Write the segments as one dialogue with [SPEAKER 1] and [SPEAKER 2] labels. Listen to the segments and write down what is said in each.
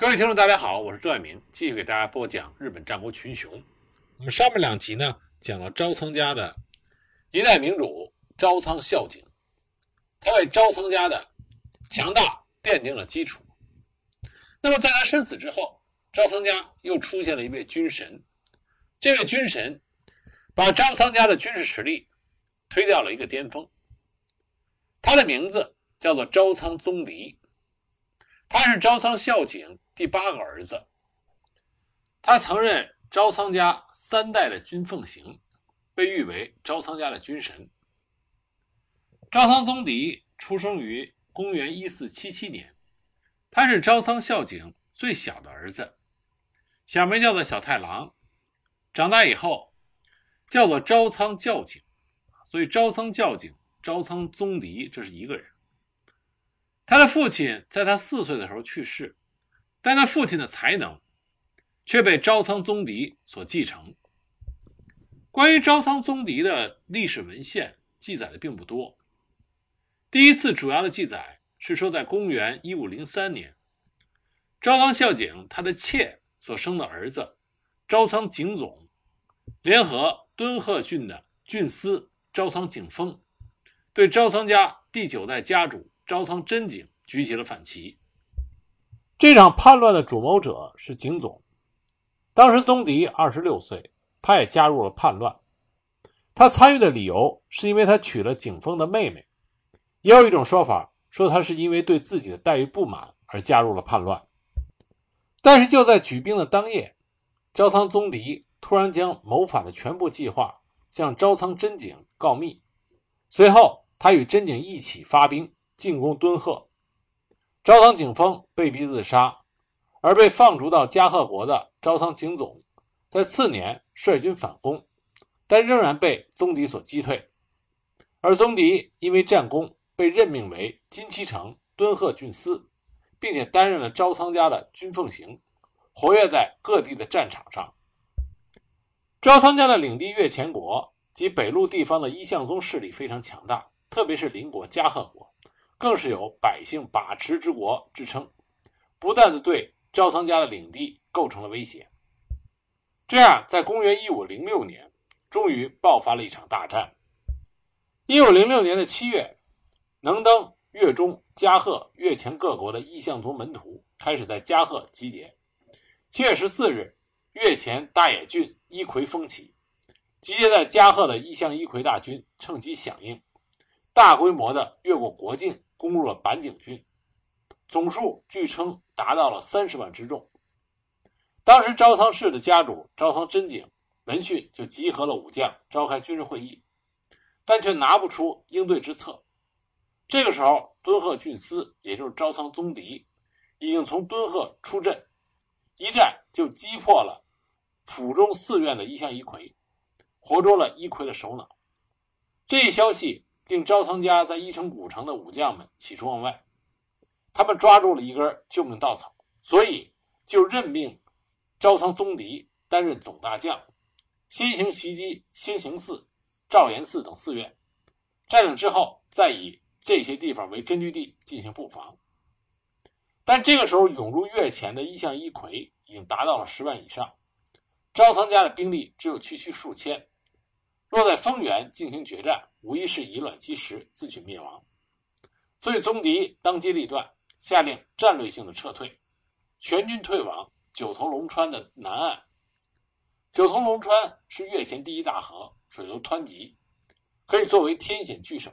[SPEAKER 1] 各位听众，大家好，我是朱爱明，继续给大家播讲日本战国群雄。我们上面两集呢，讲了朝仓家的一代明主朝仓孝景，他为朝仓家的强大奠定了基础。那么在他身死之后，朝仓家又出现了一位军神，这位军神把招仓家的军事实力推到了一个巅峰。他的名字叫做朝仓宗迪，他是朝仓孝景。第八个儿子，他曾任招仓家三代的军奉行，被誉为招仓家的军神。招仓宗迪出生于公元一四七七年，他是招仓孝景最小的儿子，小名叫做小太郎。长大以后叫做招仓教景，所以招仓教景、招仓宗迪这是一个人。他的父亲在他四岁的时候去世。但他父亲的才能却被招仓宗迪所继承。关于招仓宗迪的历史文献记载的并不多。第一次主要的记载是说，在公元一五零三年，招仓孝景他的妾所生的儿子招仓景总，联合敦贺郡的郡司招仓景丰，对招仓家第九代家主招仓真景举起了反旗。这场叛乱的主谋者是景总，当时宗迪二十六岁，他也加入了叛乱。他参与的理由是因为他娶了景丰的妹妹，也有一种说法说他是因为对自己的待遇不满而加入了叛乱。但是就在举兵的当夜，招仓宗迪突然将谋反的全部计划向招仓真景告密，随后他与真景一起发兵进攻敦贺。朝仓景丰被逼自杀，而被放逐到加贺国的朝仓景总，在次年率军反攻，但仍然被宗迪所击退。而宗迪因为战功，被任命为金崎城敦贺郡司，并且担任了朝仓家的军奉行，活跃在各地的战场上。朝仓家的领地越前国及北陆地方的一向宗势力非常强大，特别是邻国加贺国。更是有百姓把持之国之称，不断的对招仓家的领地构成了威胁。这样，在公元一五零六年，终于爆发了一场大战。一五零六年的七月，能登、越中、加贺、越前各国的意向族门徒开始在加贺集结。七月十四日，越前大野郡一葵风起，集结在加贺的意向一葵大军趁机响应，大规模的越过国境。攻入了板井郡，总数据称达到了三十万之众。当时招仓氏的家主招仓真景闻讯就集合了武将，召开军事会议，但却拿不出应对之策。这个时候，敦贺俊司，也就是招仓宗迪，已经从敦贺出阵，一战就击破了府中寺院的一向一葵，活捉了一葵的首脑。这一消息。令朝仓家在伊城古城的武将们喜出望外，他们抓住了一根救命稻草，所以就任命朝仓宗迪担任总大将，先行袭击兴行寺、赵岩寺等寺院，占领之后，再以这些地方为根据地进行布防。但这个时候，涌入越前的一向一葵已经达到了十万以上，朝仓家的兵力只有区区数千。若在丰原进行决战，无疑是以卵击石，自取灭亡。所以宗迪当机立断，下令战略性的撤退，全军退往九头龙川的南岸。九头龙川是越前第一大河，水流湍急，可以作为天险据守，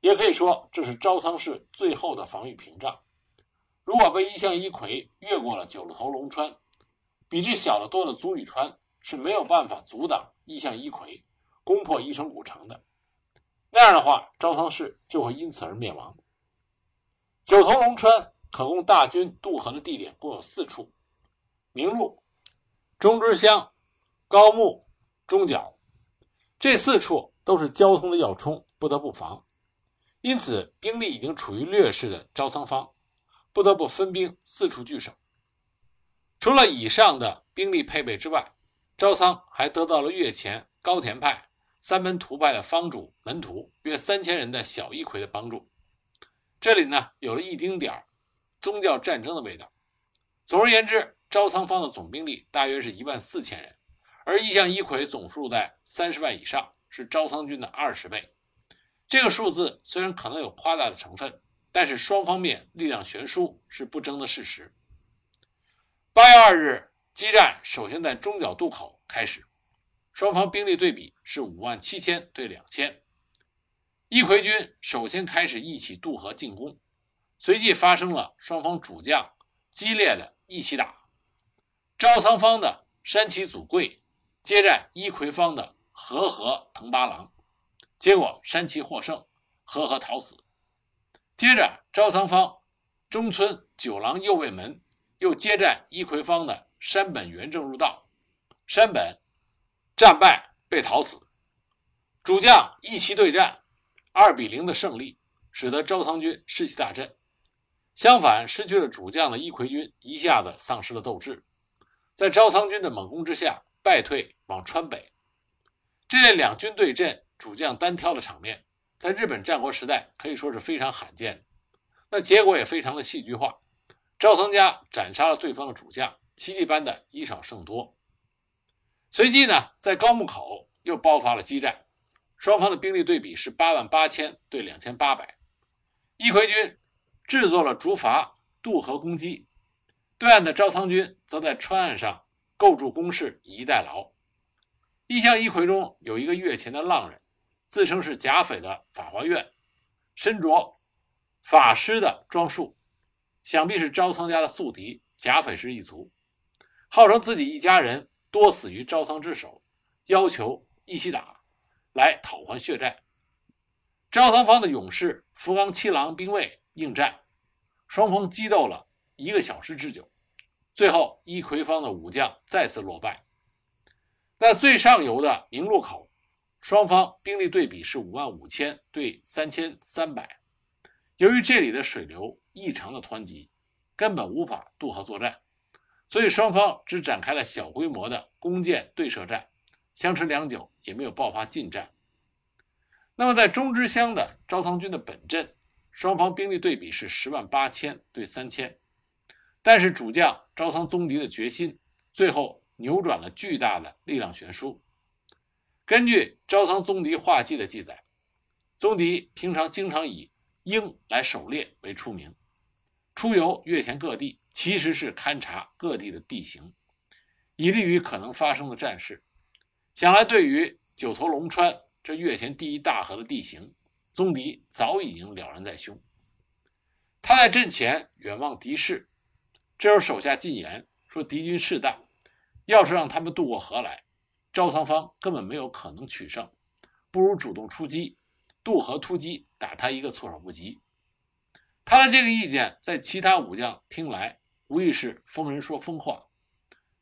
[SPEAKER 1] 也可以说这是招仓氏最后的防御屏障。如果被一向一葵越过了九头龙川，比这小得多的足羽川是没有办法阻挡一向一葵。攻破伊城古城的，那样的话，招仓氏就会因此而灭亡。九头龙川可供大军渡河的地点共有四处：明路、中之乡、高木、中角，这四处都是交通的要冲，不得不防。因此，兵力已经处于劣势的招仓方，不得不分兵四处据守。除了以上的兵力配备之外，招仓还得到了越前高田派。三门徒派的方主门徒约三千人的小一葵的帮助，这里呢有了一丁点儿宗教战争的味道。总而言之，招仓方的总兵力大约是一万四千人，而一向一揆总数在三十万以上，是招仓军的二十倍。这个数字虽然可能有夸大的成分，但是双方面力量悬殊是不争的事实。八月二日，激战首先在中角渡口开始，双方兵力对比是五万七千对两千。一揆军首先开始一起渡河进攻，随即发生了双方主将激烈的一起打。招仓方的山崎祖贵接战一揆方的和和藤八郎，结果山崎获胜，和和逃死。接着招仓方中村九郎右卫门又接战一揆方的山本元正入道，山本战败被逃死。主将一骑对战。二比零的胜利，使得招仓军士气大振。相反，失去了主将的伊揆军一下子丧失了斗志，在招仓军的猛攻之下败退往川北。这类两军对阵、主将单挑的场面，在日本战国时代可以说是非常罕见。那结果也非常的戏剧化，赵仓家斩杀了对方的主将，奇迹般的以少胜多。随即呢，在高木口又爆发了激战。双方的兵力对比是八万八千对两千八百，一揆军制作了竹筏渡河攻击，对岸的招仓军则在川岸上构筑工事以逸待劳。一向一揆中有一个越前的浪人，自称是甲斐的法华院，身着法师的装束，想必是招仓家的宿敌甲斐氏一族，号称自己一家人多死于招仓之手，要求一起打。来讨还血债。招仓方的勇士福冈七郎兵卫应战，双方激斗了一个小时之久，最后一揆方的武将再次落败。在最上游的明路口，双方兵力对比是五万五千对三千三百。由于这里的水流异常的湍急，根本无法渡河作战，所以双方只展开了小规模的弓箭对射战。相持良久，也没有爆发近战。那么，在中之乡的招仓军的本阵，双方兵力对比是十万八千对三千，但是主将招仓宗迪的决心，最后扭转了巨大的力量悬殊。根据招仓宗迪画记的记载，宗迪平常经常以鹰来狩猎为出名，出游越前各地，其实是勘察各地的地形，以利于可能发生的战事。想来，对于九头龙川这越前第一大河的地形，宗迪早已经了然在胸。他在阵前远望敌势，这时候手下进言说：“敌军势大，要是让他们渡过河来，招仓方根本没有可能取胜，不如主动出击，渡河突击，打他一个措手不及。”他的这个意见，在其他武将听来，无疑是疯人说疯话。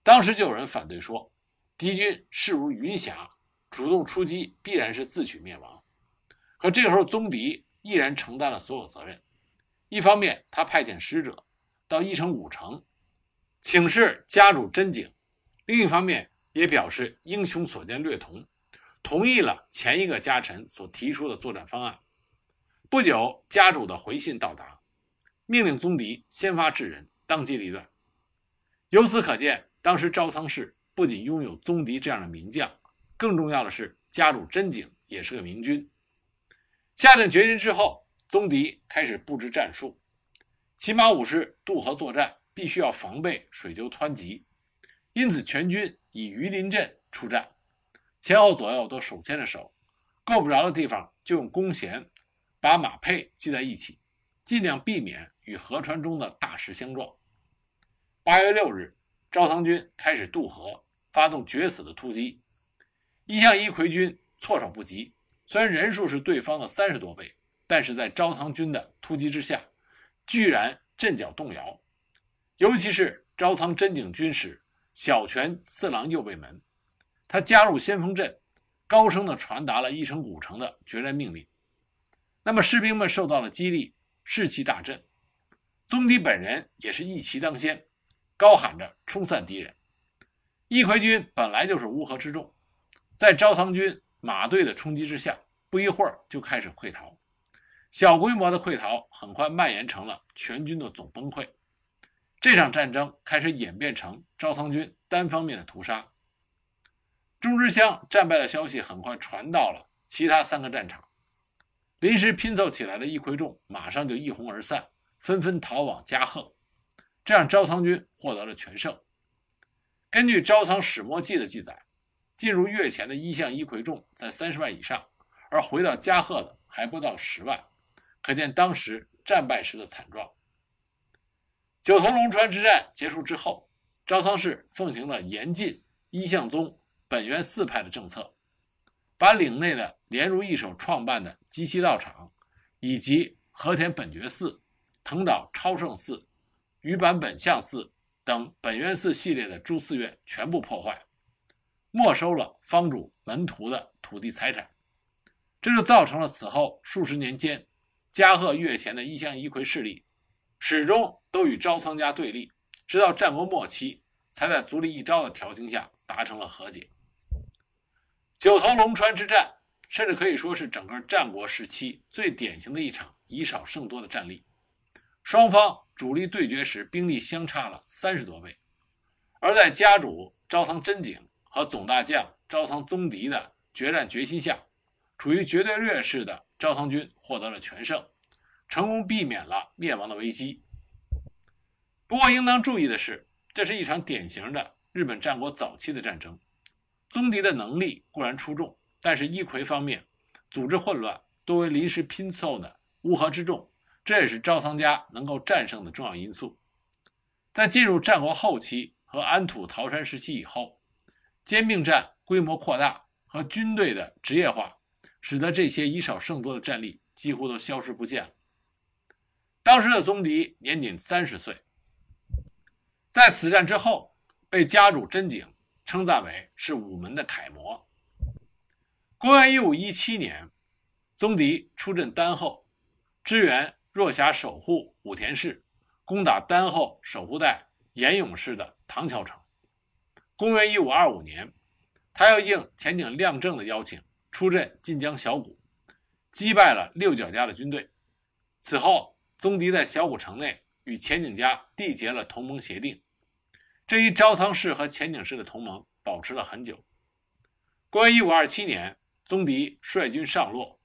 [SPEAKER 1] 当时就有人反对说。敌军势如云霞，主动出击必然是自取灭亡。可这个时候，宗迪毅然承担了所有责任。一方面，他派遣使者到伊城古城请示家主真景；另一方面，也表示英雄所见略同，同意了前一个家臣所提出的作战方案。不久，家主的回信到达，命令宗迪先发制人，当机立断。由此可见，当时招仓氏。不仅拥有宗迪这样的名将，更重要的是家主真景也是个明君。下定决心之后，宗迪开始布置战术。骑马武士渡河作战，必须要防备水流湍急，因此全军以鱼鳞阵出战，前后左右都手牵着手，够不着的地方就用弓弦把马配系在一起，尽量避免与河川中的大石相撞。八月六日，招仓军开始渡河。发动决死的突击，一向一揆军措手不及。虽然人数是对方的三十多倍，但是在招仓军的突击之下，居然阵脚动摇。尤其是招仓真景军使小泉次郎右卫门，他加入先锋阵，高声地传达了一城古城的决战命令。那么士兵们受到了激励，士气大振。宗迪本人也是一骑当先，高喊着冲散敌人。一揆军本来就是乌合之众，在招唐军马队的冲击之下，不一会儿就开始溃逃。小规模的溃逃很快蔓延成了全军的总崩溃。这场战争开始演变成赵仓军单方面的屠杀。钟之乡战败的消息很快传到了其他三个战场，临时拼凑起来的一揆众马上就一哄而散，纷纷逃往加贺，这让招仓军获得了全胜。根据《招仓始末记》的记载，进入越前的一向一揆众在三十万以上，而回到加贺的还不到十万，可见当时战败时的惨状。九头龙川之战结束之后，招仓氏奉行了严禁一向宗本愿寺派的政策，把领内的连如一手创办的鸡西道场，以及和田本觉寺、藤岛超胜寺、宇坂本相寺等本愿寺系列的诸寺院全部破坏，没收了方主门徒的土地财产，这就造成了此后数十年间加贺越前的一向一揆势力。始终都与招仓家对立，直到战国末期，才在足利义昭的调停下达成了和解。九头龙川之战，甚至可以说是整个战国时期最典型的一场以少胜多的战例。双方主力对决时，兵力相差了三十多倍，而在家主招仓真景和总大将招仓宗迪的决战决心下，处于绝对劣势的招仓军获得了全胜。成功避免了灭亡的危机。不过，应当注意的是，这是一场典型的日本战国早期的战争。宗迪的能力固然出众，但是一揆方面组织混乱，多为临时拼凑的乌合之众，这也是招仓家能够战胜的重要因素。在进入战国后期和安土桃山时期以后，兼并战规模扩大和军队的职业化，使得这些以少胜多的战力几乎都消失不见了。当时的宗迪年仅三十岁，在此战之后，被家主真景称赞为是武门的楷模。公元一五一七年，宗迪出镇丹后，支援若狭守护武田氏，攻打丹后守护带岩永氏的唐桥城。公元一五二五年，他又应前景亮正的邀请，出镇晋江小谷，击败了六角家的军队。此后。宗迪在小谷城内与前景家缔结了同盟协定，这一招仓氏和前景氏的同盟保持了很久。公元一五二七年，宗迪率军上洛，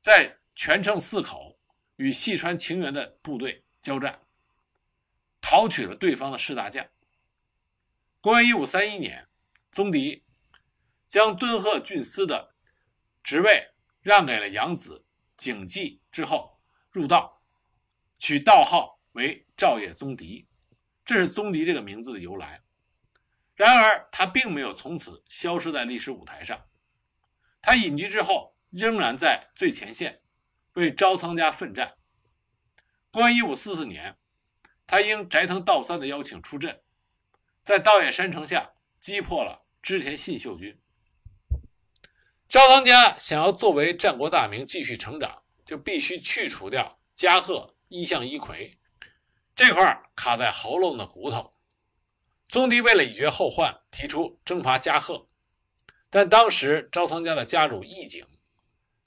[SPEAKER 1] 在全城四口与细川晴元的部队交战，讨取了对方的士大将。公元一五三一年，宗迪将敦贺郡司的职位让给了养子景继之后，入道。取道号为赵野宗迪，这是宗迪这个名字的由来。然而，他并没有从此消失在历史舞台上。他隐居之后，仍然在最前线为招仓家奋战。公元一五四四年，他应斋藤道三的邀请出阵，在道野山城下击破了织田信秀军。招仓家想要作为战国大名继续成长，就必须去除掉加贺。一向一揆这块卡在喉咙的骨头，宗迪为了以绝后患，提出征伐加贺，但当时招仓家的家主义景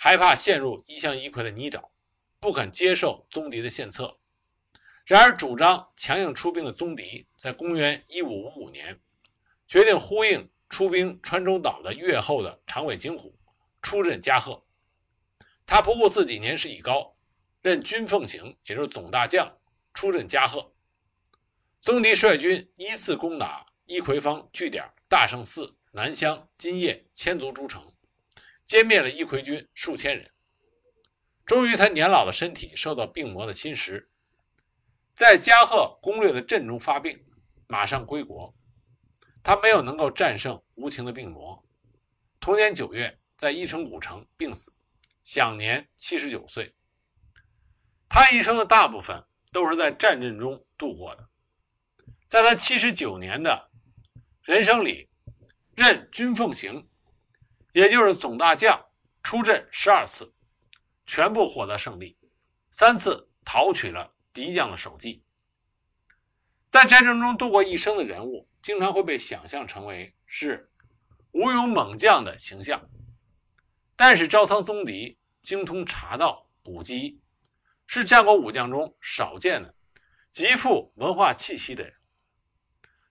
[SPEAKER 1] 害怕陷入一向一揆的泥沼，不肯接受宗迪的献策。然而，主张强硬出兵的宗迪，在公元一五五五年决定呼应出兵川中岛的越后的长尾景虎出任加贺。他不顾自己年事已高。任军奉行，也就是总大将，出任加贺。宗迪率军依次攻打一揆方据点大圣寺、南乡、金叶、千足诸城，歼灭了一揆军数千人。终于，他年老的身体受到病魔的侵蚀，在加贺攻略的阵中发病，马上归国。他没有能够战胜无情的病魔。同年九月，在伊城古城病死，享年七十九岁。他一生的大部分都是在战阵中度过的，在他七十九年的人生里，任军奉行，也就是总大将，出阵十二次，全部获得胜利，三次讨取了敌将的首级。在战争中度过一生的人物，经常会被想象成为是武勇猛将的形象，但是招仓宗迪精通茶道、古籍。是战国武将中少见的极富文化气息的人。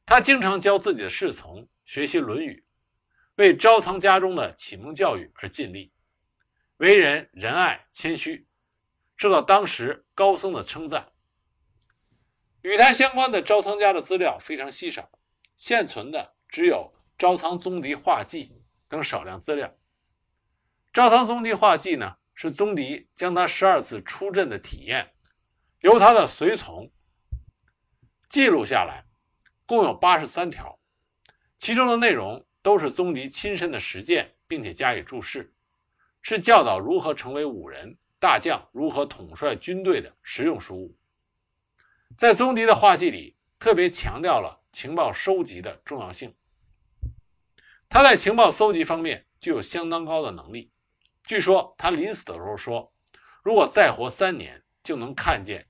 [SPEAKER 1] 他经常教自己的侍从学习《论语》，为招仓家中的启蒙教育而尽力，为人仁爱谦虚，受到当时高僧的称赞。与他相关的招仓家的资料非常稀少，现存的只有《招仓宗迪画记》等少量资料。《招仓宗迪画记》呢，是宗迪将他十二次出阵的体验，由他的随从记录下来，共有八十三条，其中的内容都是宗迪亲身的实践，并且加以注释，是教导如何成为武人、大将，如何统帅军队的实用书物。在宗迪的画记里，特别强调了情报收集的重要性。他在情报搜集方面具有相当高的能力。据说他临死的时候说：“如果再活三年，就能看见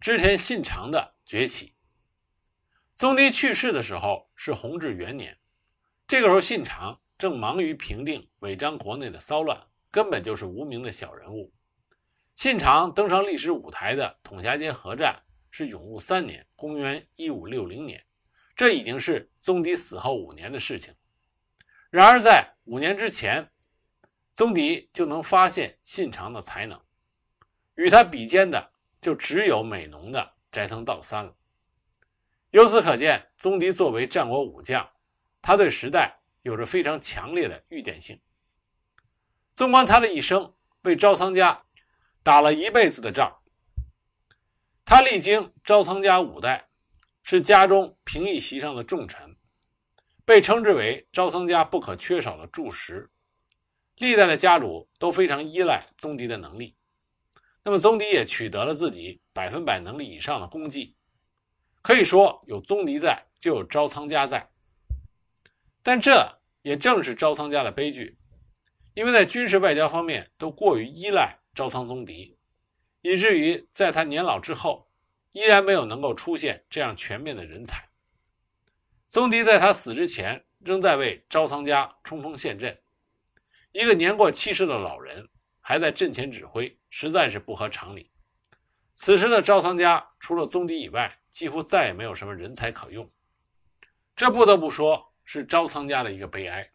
[SPEAKER 1] 织田信长的崛起。”宗迪去世的时候是弘治元年，这个时候信长正忙于平定尾张国内的骚乱，根本就是无名的小人物。信长登上历史舞台的统辖间合战。是永禄三年，公元一五六零年，这已经是宗迪死后五年的事情。然而，在五年之前，宗迪就能发现信长的才能，与他比肩的就只有美浓的斋藤道三了。由此可见，宗迪作为战国武将，他对时代有着非常强烈的预见性。纵观他的一生，为招仓家打了一辈子的仗。他历经招仓家五代，是家中平议席上的重臣，被称之为招仓家不可缺少的柱石。历代的家主都非常依赖宗迪的能力，那么宗迪也取得了自己百分百能力以上的功绩。可以说，有宗迪在，就有招仓家在。但这也正是招仓家的悲剧，因为在军事外交方面都过于依赖招仓宗迪。以至于在他年老之后，依然没有能够出现这样全面的人才。宗迪在他死之前，仍在为招仓家冲锋陷阵。一个年过七十的老人还在阵前指挥，实在是不合常理。此时的招仓家除了宗迪以外，几乎再也没有什么人才可用。这不得不说是招仓家的一个悲哀。